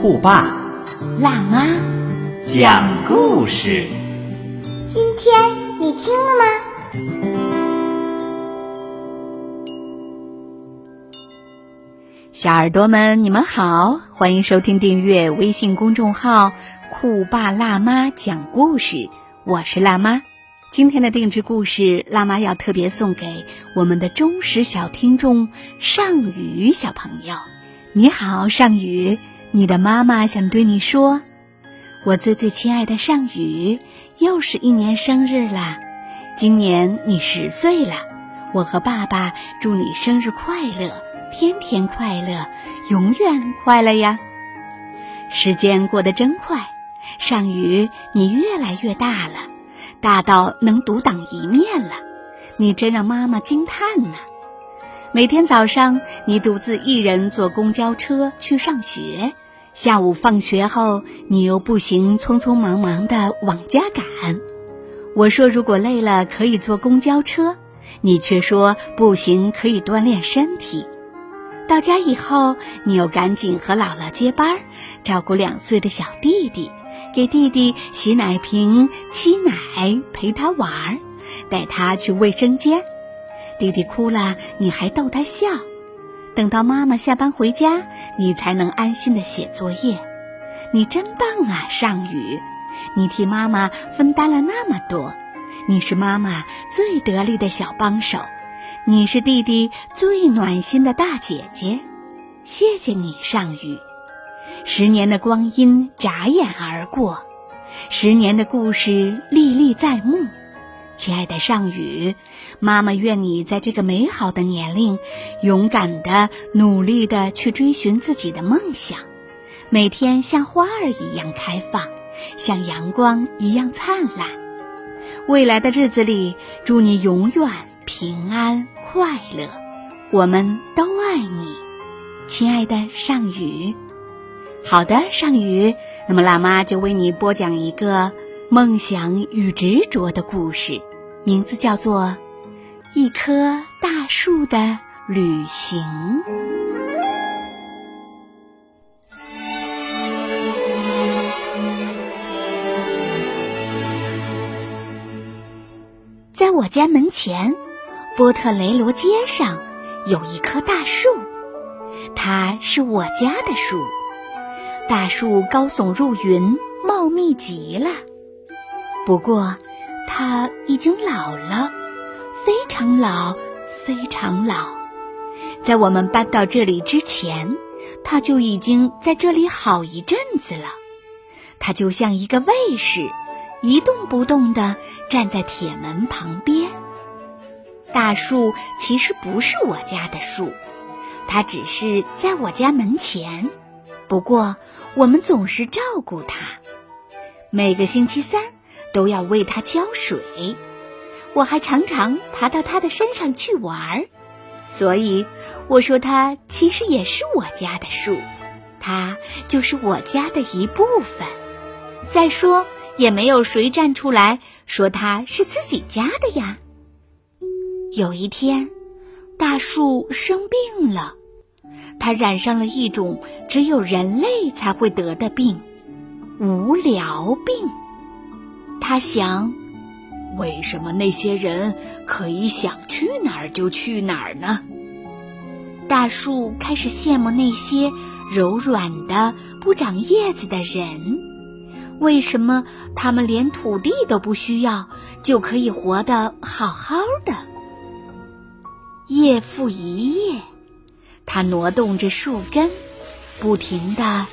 酷爸辣妈，讲故事。今天你听了吗？小耳朵们，你们好，欢迎收听订阅微信公众号“酷爸辣妈讲故事”，我是辣妈。今天的定制故事，辣妈要特别送给我们的忠实小听众尚宇小朋友。你好，尚宇，你的妈妈想对你说，我最最亲爱的尚宇，又是一年生日啦！今年你十岁了，我和爸爸祝你生日快乐，天天快乐，永远快乐呀！时间过得真快，尚宇，你越来越大了，大到能独当一面了，你真让妈妈惊叹呢。每天早上，你独自一人坐公交车去上学，下午放学后，你又步行匆匆忙忙地往家赶。我说如果累了可以坐公交车，你却说步行可以锻炼身体。到家以后，你又赶紧和姥姥接班，照顾两岁的小弟弟，给弟弟洗奶瓶、沏奶，陪他玩儿，带他去卫生间。弟弟哭了，你还逗他笑。等到妈妈下班回家，你才能安心的写作业。你真棒啊，尚宇！你替妈妈分担了那么多，你是妈妈最得力的小帮手，你是弟弟最暖心的大姐姐。谢谢你，尚宇。十年的光阴眨眼而过，十年的故事历历在目。亲爱的尚宇，妈妈愿你在这个美好的年龄，勇敢的、努力的去追寻自己的梦想，每天像花儿一样开放，像阳光一样灿烂。未来的日子里，祝你永远平安快乐，我们都爱你，亲爱的尚宇。好的，尚宇，那么辣妈就为你播讲一个梦想与执着的故事。名字叫做《一棵大树的旅行》。在我家门前，波特雷罗街上有一棵大树，它是我家的树。大树高耸入云，茂密极了。不过，它已经老了，非常老，非常老。在我们搬到这里之前，它就已经在这里好一阵子了。它就像一个卫士，一动不动地站在铁门旁边。大树其实不是我家的树，它只是在我家门前。不过，我们总是照顾它，每个星期三。都要为它浇水，我还常常爬到它的身上去玩儿，所以我说它其实也是我家的树，它就是我家的一部分。再说，也没有谁站出来说它是自己家的呀。有一天，大树生病了，它染上了一种只有人类才会得的病——无聊病。他想，为什么那些人可以想去哪儿就去哪儿呢？大树开始羡慕那些柔软的、不长叶子的人，为什么他们连土地都不需要就可以活得好好的？夜复一夜，他挪动着树根，不停地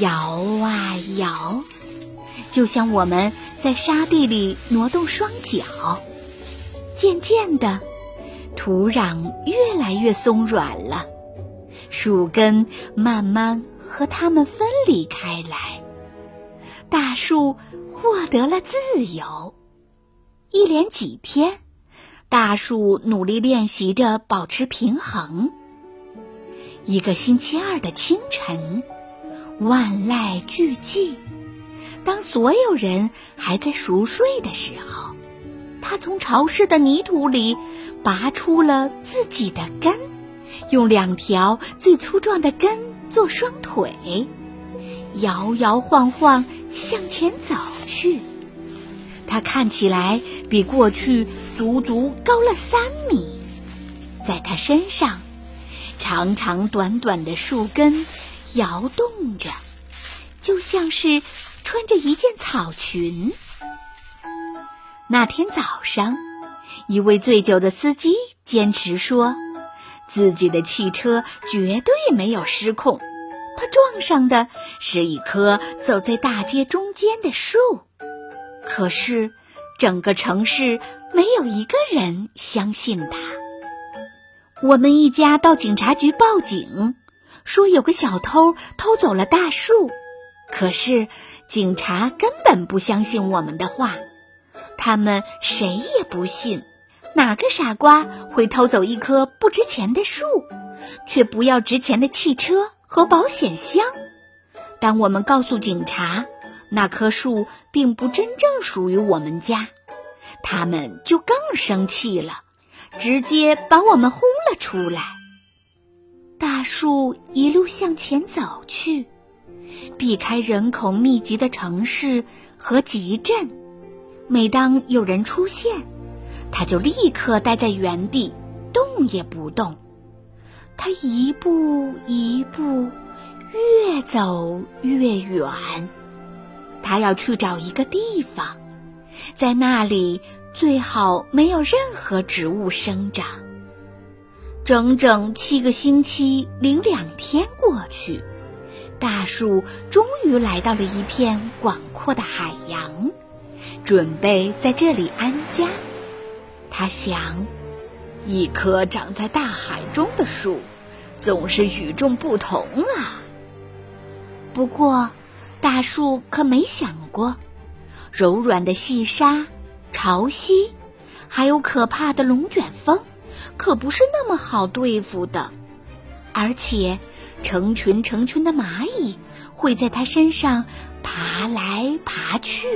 摇啊摇。就像我们在沙地里挪动双脚，渐渐的，土壤越来越松软了，树根慢慢和它们分离开来，大树获得了自由。一连几天，大树努力练习着保持平衡。一个星期二的清晨，万籁俱寂，当所有人还在熟睡的时候，他从潮湿的泥土里拔出了自己的根，用两条最粗壮的根做双腿，摇摇晃晃向前走去。他看起来比过去足足高了三米，在他身上。长长短短的树根摇动着，就像是穿着一件草裙。那天早上，一位醉酒的司机坚持说，自己的汽车绝对没有失控，他撞上的是一棵走在大街中间的树。可是，整个城市没有一个人相信他。我们一家到警察局报警，说有个小偷偷走了大树，可是警察根本不相信我们的话，他们谁也不信，哪个傻瓜会偷走一棵不值钱的树，却不要值钱的汽车和保险箱？当我们告诉警察那棵树并不真正属于我们家，他们就更生气了。直接把我们轰了出来。大树一路向前走去，避开人口密集的城市和集镇。每当有人出现，它就立刻待在原地，动也不动。它一步一步，越走越远。它要去找一个地方，在那里。最好没有任何植物生长。整整七个星期零两天过去，大树终于来到了一片广阔的海洋，准备在这里安家。他想，一棵长在大海中的树，总是与众不同啊。不过，大树可没想过，柔软的细沙。潮汐，还有可怕的龙卷风，可不是那么好对付的。而且，成群成群的蚂蚁会在它身上爬来爬去。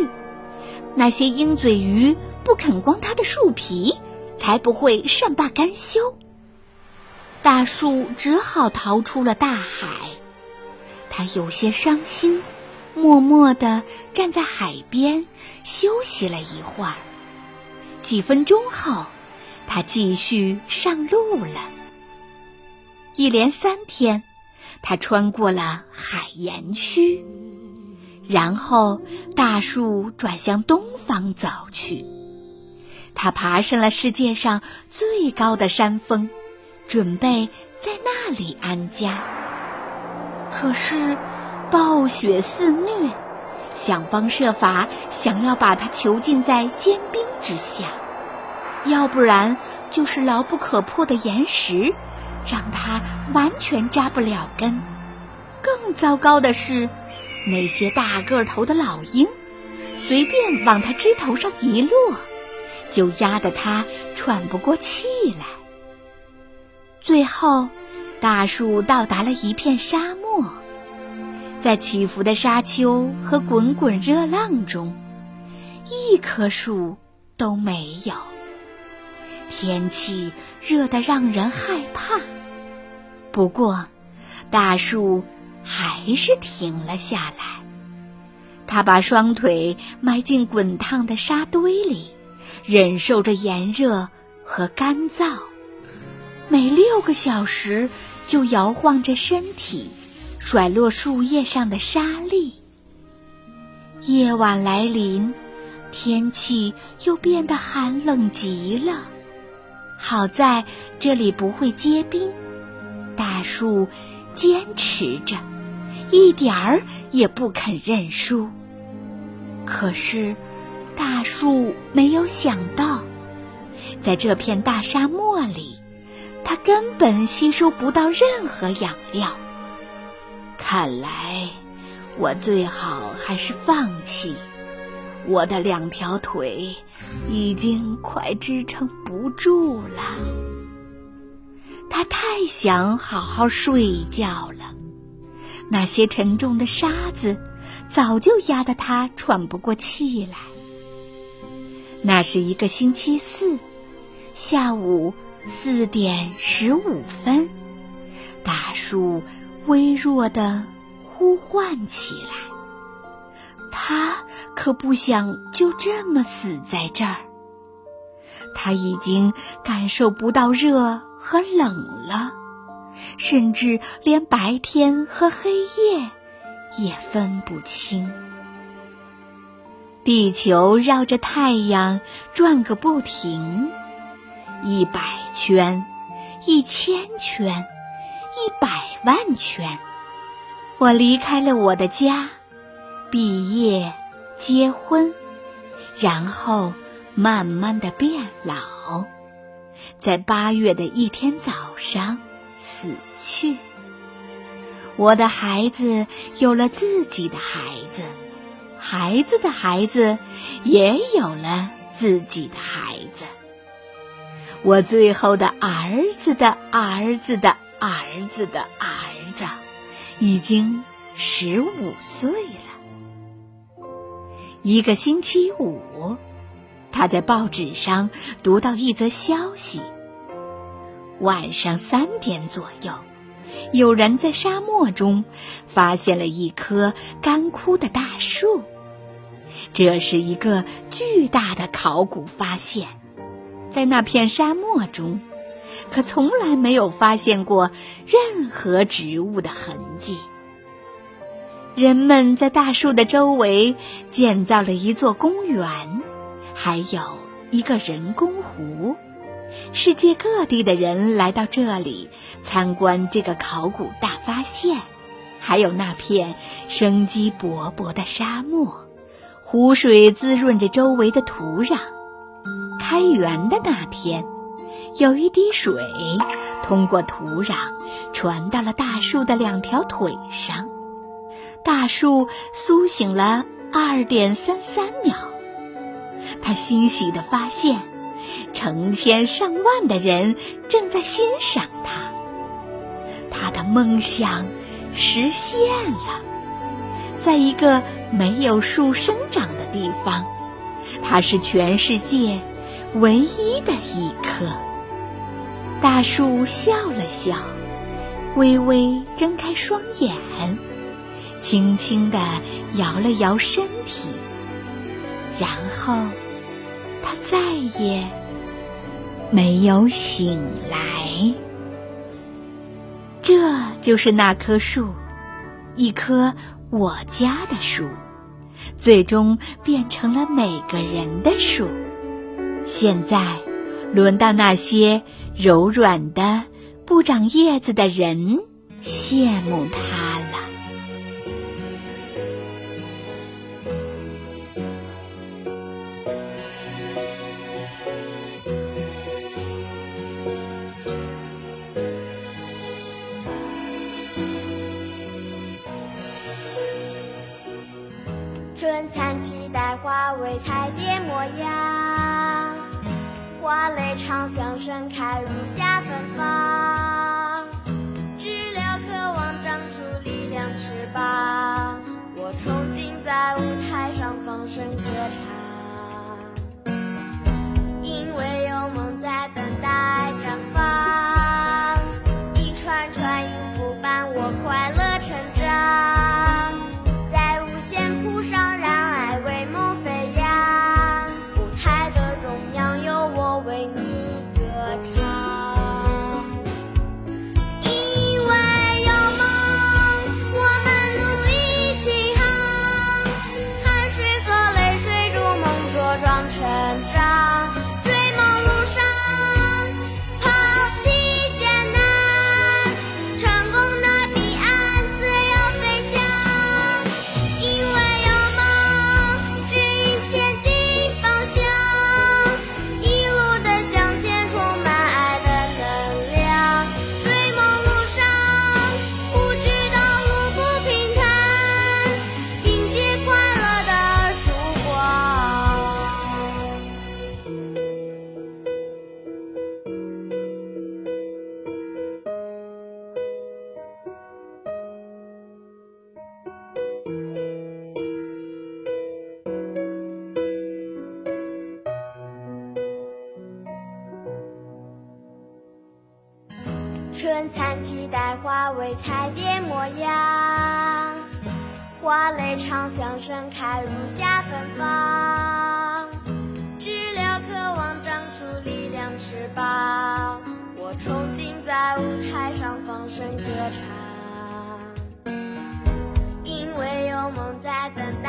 那些鹰嘴鱼不肯光它的树皮，才不会善罢甘休。大树只好逃出了大海。它有些伤心，默默地站在海边休息了一会儿。几分钟后，它继续上路了。一连三天，他穿过了海盐区，然后大树转向东方走去。他爬上了世界上最高的山峰，准备在那里安家。可是，暴雪肆虐，想方设法想要把他囚禁在坚冰之下。要不然就是牢不可破的岩石，让它完全扎不了根。更糟糕的是，那些大个头的老鹰，随便往它枝头上一落，就压得它喘不过气来。最后，大树到达了一片沙漠，在起伏的沙丘和滚滚热浪中，一棵树都没有。天气热得让人害怕，不过，大树还是停了下来。他把双腿埋进滚烫的沙堆里，忍受着炎热和干燥。每六个小时就摇晃着身体，甩落树叶上的沙粒。夜晚来临，天气又变得寒冷极了。好在这里不会结冰，大树坚持着，一点儿也不肯认输。可是，大树没有想到，在这片大沙漠里，它根本吸收不到任何养料。看来，我最好还是放弃。我的两条腿已经快支撑不住了。他太想好好睡觉了，那些沉重的沙子早就压得他喘不过气来。那是一个星期四，下午四点十五分，大树微弱的呼唤起来。他可不想就这么死在这儿。他已经感受不到热和冷了，甚至连白天和黑夜也分不清。地球绕着太阳转个不停，一百圈，一千圈，一百万圈。我离开了我的家，毕业，结婚，然后慢慢的变老，在八月的一天早上死去。我的孩子有了自己的孩子。孩子的孩子也有了自己的孩子。我最后的儿子的儿子的儿子的儿子，已经十五岁了。一个星期五，他在报纸上读到一则消息：晚上三点左右。有人在沙漠中发现了一棵干枯的大树，这是一个巨大的考古发现。在那片沙漠中，可从来没有发现过任何植物的痕迹。人们在大树的周围建造了一座公园，还有一个人工湖。世界各地的人来到这里参观这个考古大发现，还有那片生机勃勃的沙漠，湖水滋润着周围的土壤。开园的那天，有一滴水通过土壤传到了大树的两条腿上，大树苏醒了二点三三秒。他欣喜地发现。成千上万的人正在欣赏他，他的梦想实现了。在一个没有树生长的地方，它是全世界唯一的一棵。大树笑了笑，微微睁开双眼，轻轻地摇了摇身体，然后他再也。没有醒来，这就是那棵树，一棵我家的树，最终变成了每个人的树。现在，轮到那些柔软的、不长叶子的人羡慕它为彩蝶模样，花蕾长相盛开如夏芬芳。知了渴望长出力量翅膀，我憧憬在舞台上放声歌唱，期待花为彩蝶模样，花蕾长相盛开如夏芬芳，知了渴望长出力量翅膀，我憧憬在舞台上放声歌唱，因为有梦在等待。